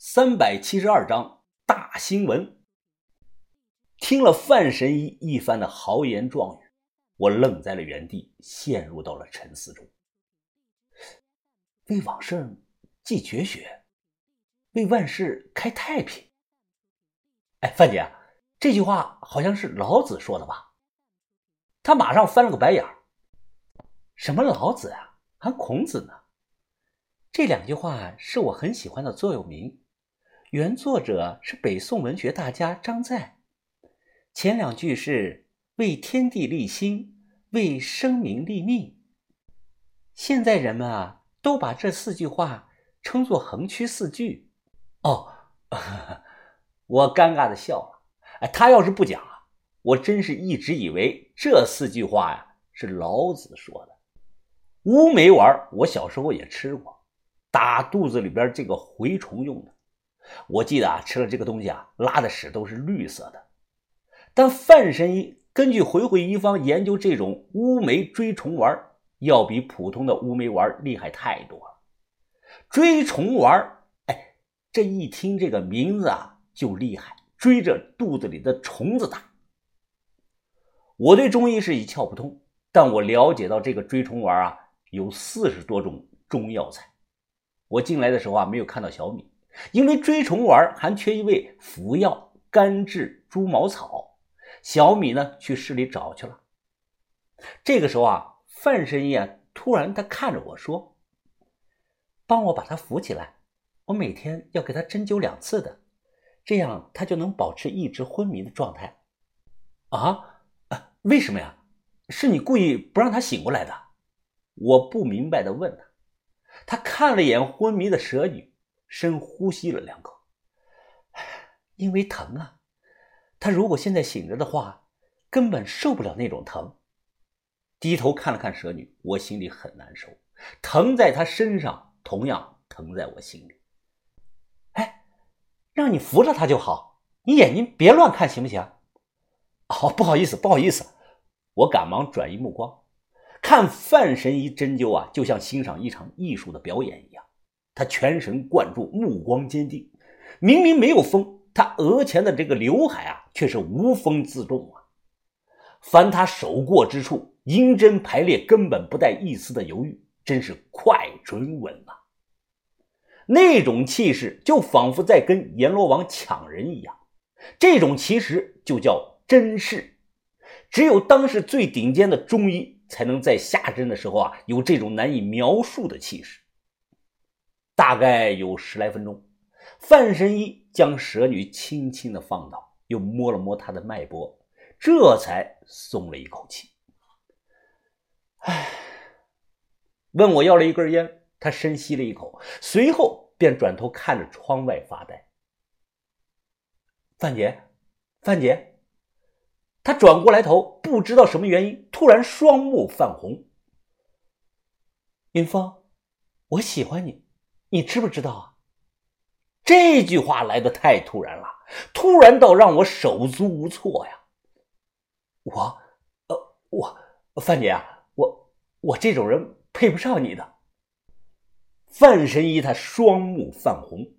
三百七十二章大新闻。听了范神医一番的豪言壮语，我愣在了原地，陷入到了沉思中。为往圣继绝学，为万世开太平。哎，范姐，这句话好像是老子说的吧？他马上翻了个白眼儿。什么老子啊，还孔子呢？这两句话是我很喜欢的座右铭，原作者是北宋文学大家张载。前两句是为天地立心，为生民立命。现在人们啊，都把这四句话称作横区四句。哦，我尴尬的笑了。哎，他要是不讲啊，我真是一直以为这四句话呀是老子说的。乌梅丸，我小时候也吃过。打肚子里边这个蛔虫用的，我记得啊，吃了这个东西啊，拉的屎都是绿色的。但范神医根据回回医方研究，这种乌梅追虫丸要比普通的乌梅丸厉害太多了。追虫丸，哎，这一听这个名字啊就厉害，追着肚子里的虫子打。我对中医是一窍不通，但我了解到这个追虫丸啊有四十多种中药材。我进来的时候啊，没有看到小米，因为追虫丸还缺一味服药干治猪毛草。小米呢，去市里找去了。这个时候啊，范神医啊，突然他看着我说：“帮我把他扶起来，我每天要给他针灸两次的，这样他就能保持一直昏迷的状态。”啊，为什么呀？是你故意不让他醒过来的？我不明白的问他。他看了眼昏迷的蛇女，深呼吸了两口。因为疼啊，他如果现在醒着的话，根本受不了那种疼。低头看了看蛇女，我心里很难受，疼在他身上，同样疼在我心里。哎，让你扶着他就好，你眼睛别乱看，行不行？哦，不好意思，不好意思，我赶忙转移目光。看范神医针灸啊，就像欣赏一场艺术的表演一样。他全神贯注，目光坚定。明明没有风，他额前的这个刘海啊，却是无风自动啊。凡他手过之处，银针排列，根本不带一丝的犹豫，真是快准稳啊！那种气势，就仿佛在跟阎罗王抢人一样。这种其实就叫真势。只有当时最顶尖的中医。才能在下针的时候啊，有这种难以描述的气势。大概有十来分钟，范神医将蛇女轻轻的放倒，又摸了摸她的脉搏，这才松了一口气。唉，问我要了一根烟，他深吸了一口，随后便转头看着窗外发呆。范姐，范姐。他转过来头，不知道什么原因，突然双目泛红。云峰，我喜欢你，你知不知道啊？这句话来的太突然了，突然到让我手足无措呀。我，呃，我，范姐啊，我，我这种人配不上你的。范神医他双目泛红，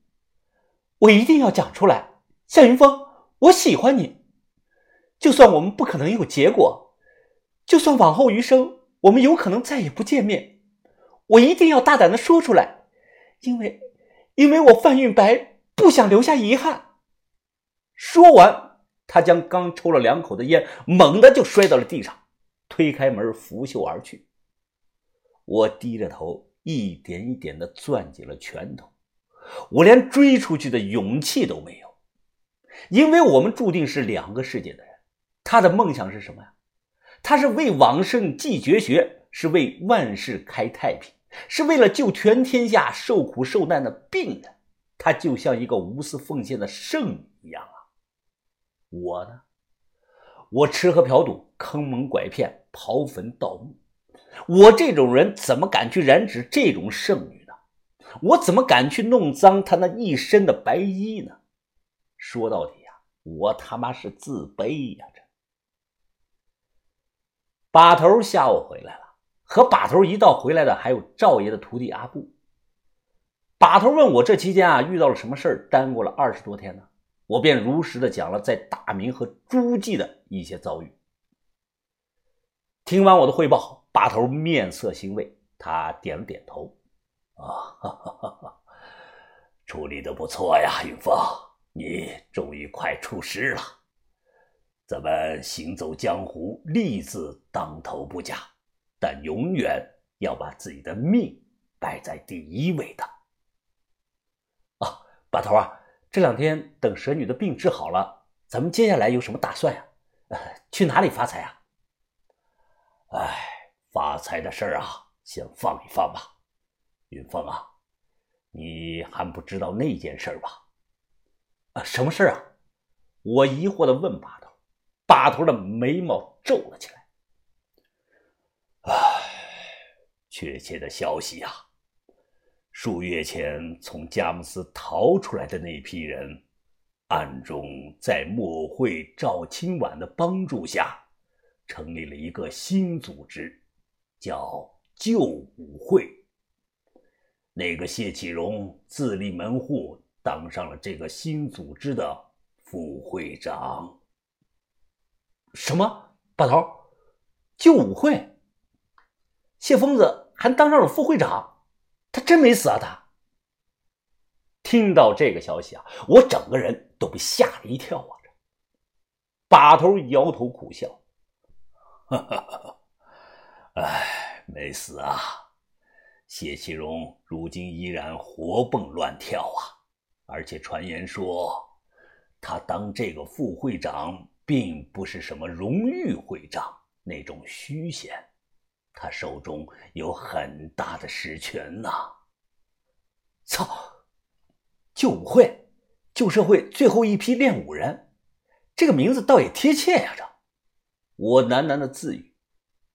我一定要讲出来，向云峰，我喜欢你。就算我们不可能有结果，就算往后余生我们有可能再也不见面，我一定要大胆的说出来，因为，因为我范运白不想留下遗憾。说完，他将刚抽了两口的烟猛地就摔到了地上，推开门拂袖而去。我低着头，一点一点的攥紧了拳头，我连追出去的勇气都没有，因为我们注定是两个世界的人。他的梦想是什么呀？他是为往圣继绝学，是为万世开太平，是为了救全天下受苦受难的病人。他就像一个无私奉献的圣女一样啊！我呢？我吃喝嫖赌，坑蒙拐骗，刨坟盗墓。我这种人怎么敢去染指这种圣女呢？我怎么敢去弄脏她那一身的白衣呢？说到底呀，我他妈是自卑呀！这。把头下午回来了，和把头一道回来的还有赵爷的徒弟阿布。把头问我这期间啊遇到了什么事儿，耽误了二十多天呢？我便如实的讲了在大明和诸暨的一些遭遇。听完我的汇报，把头面色欣慰，他点了点头：“啊，哈哈哈处理的不错呀，云峰，你终于快出师了。咱们行走江湖，利字当头不假，但永远要把自己的命摆在第一位的。啊，把头啊！”这两天等蛇女的病治好了，咱们接下来有什么打算呀？呃，去哪里发财啊？哎，发财的事儿啊，先放一放吧。云峰啊，你还不知道那件事吧？啊，什么事啊？我疑惑的问把头，把头的眉毛皱了起来。唉，确切的消息呀。数月前从佳木斯逃出来的那批人，暗中在墨会赵清婉的帮助下，成立了一个新组织，叫救武会。那个谢启荣自立门户，当上了这个新组织的副会长。什么？把头？救武会？谢疯子还当上了副会长？他真没死啊！他听到这个消息啊，我整个人都被吓了一跳啊！把头摇头苦笑：“哈哈，哎，没死啊！谢其荣如今依然活蹦乱跳啊！而且传言说，他当这个副会长，并不是什么荣誉会长那种虚衔。”他手中有很大的实权呐！操！旧舞会，旧社会最后一批练武人，这个名字倒也贴切呀！这，我喃喃的自语。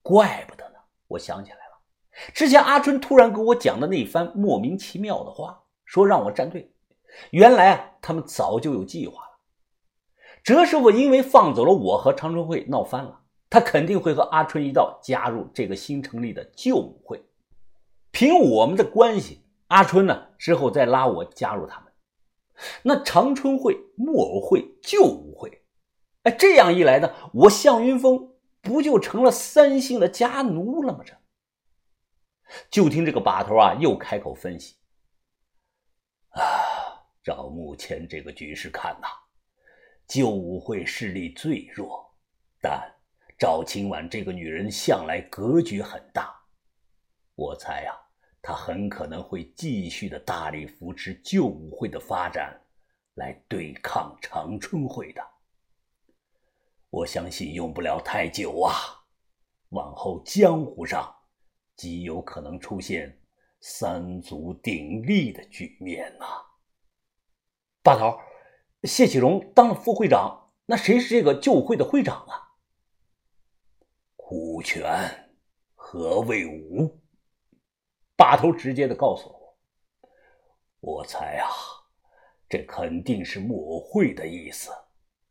怪不得呢！我想起来了，之前阿春突然跟我讲的那番莫名其妙的话，说让我站队。原来啊，他们早就有计划了。哲师傅因为放走了我和长春会，闹翻了。他肯定会和阿春一道加入这个新成立的旧舞会。凭我们的关系，阿春呢之后再拉我加入他们。那长春会、木偶会、旧舞会，哎，这样一来呢，我向云峰不就成了三姓的家奴了吗？这，就听这个把头啊又开口分析：啊，照目前这个局势看呐，旧舞会势力最弱，但。赵清婉这个女人向来格局很大，我猜呀，她很可能会继续的大力扶持旧舞会的发展，来对抗长春会的。我相信用不了太久啊，往后江湖上极有可能出现三足鼎立的局面呐。大头，谢启荣当了副会长，那谁是这个旧武会的会长啊？权，何卫武？把头直接的告诉我。我猜啊，这肯定是木偶会的意思，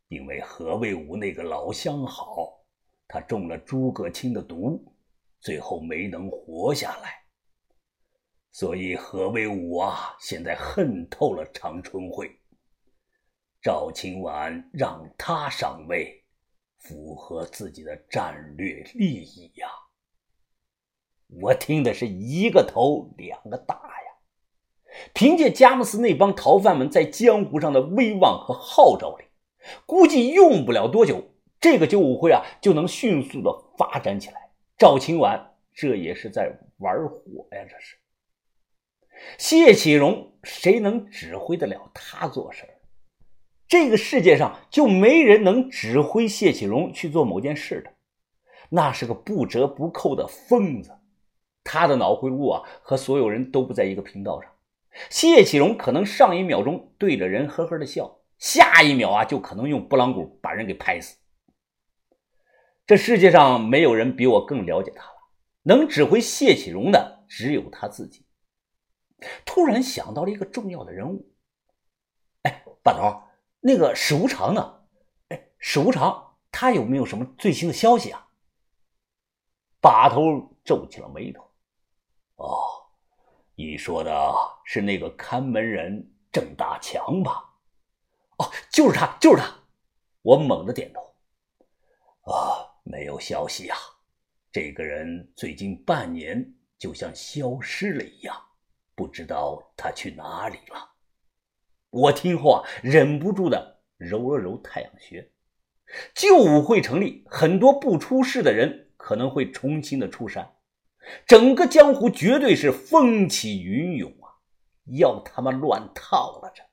因为何卫武那个老相好，他中了诸葛青的毒，最后没能活下来，所以何卫武啊，现在恨透了长春会。赵清婉让他上位。符合自己的战略利益呀！我听的是一个头两个大呀！凭借佳木斯那帮逃犯们在江湖上的威望和号召力，估计用不了多久，这个九五会啊就能迅速的发展起来。赵清婉这也是在玩火呀！这是谢启荣，谁能指挥得了他做事这个世界上就没人能指挥谢启荣去做某件事的，那是个不折不扣的疯子。他的脑回路啊和所有人都不在一个频道上。谢启荣可能上一秒钟对着人呵呵的笑，下一秒啊就可能用拨浪鼓把人给拍死。这世界上没有人比我更了解他了，能指挥谢启荣的只有他自己。突然想到了一个重要的人物，哎，把头。那个史无常呢？哎，史无常他有没有什么最新的消息啊？把头皱起了眉头。哦，你说的是那个看门人郑大强吧？哦，就是他，就是他！我猛地点头。啊，没有消息啊！这个人最近半年就像消失了一样，不知道他去哪里了。我听后啊，忍不住的揉了揉太阳穴。旧武会成立，很多不出事的人可能会重新的出山，整个江湖绝对是风起云涌啊！要他妈乱套了这！